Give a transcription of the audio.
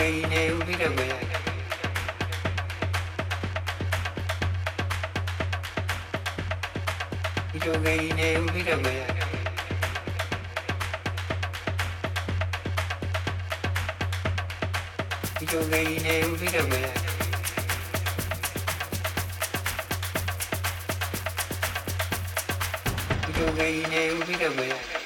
Yogaine Uvidabaya. Yogaine Uvidabaya. Yogaine biết đâu Uvidabaya.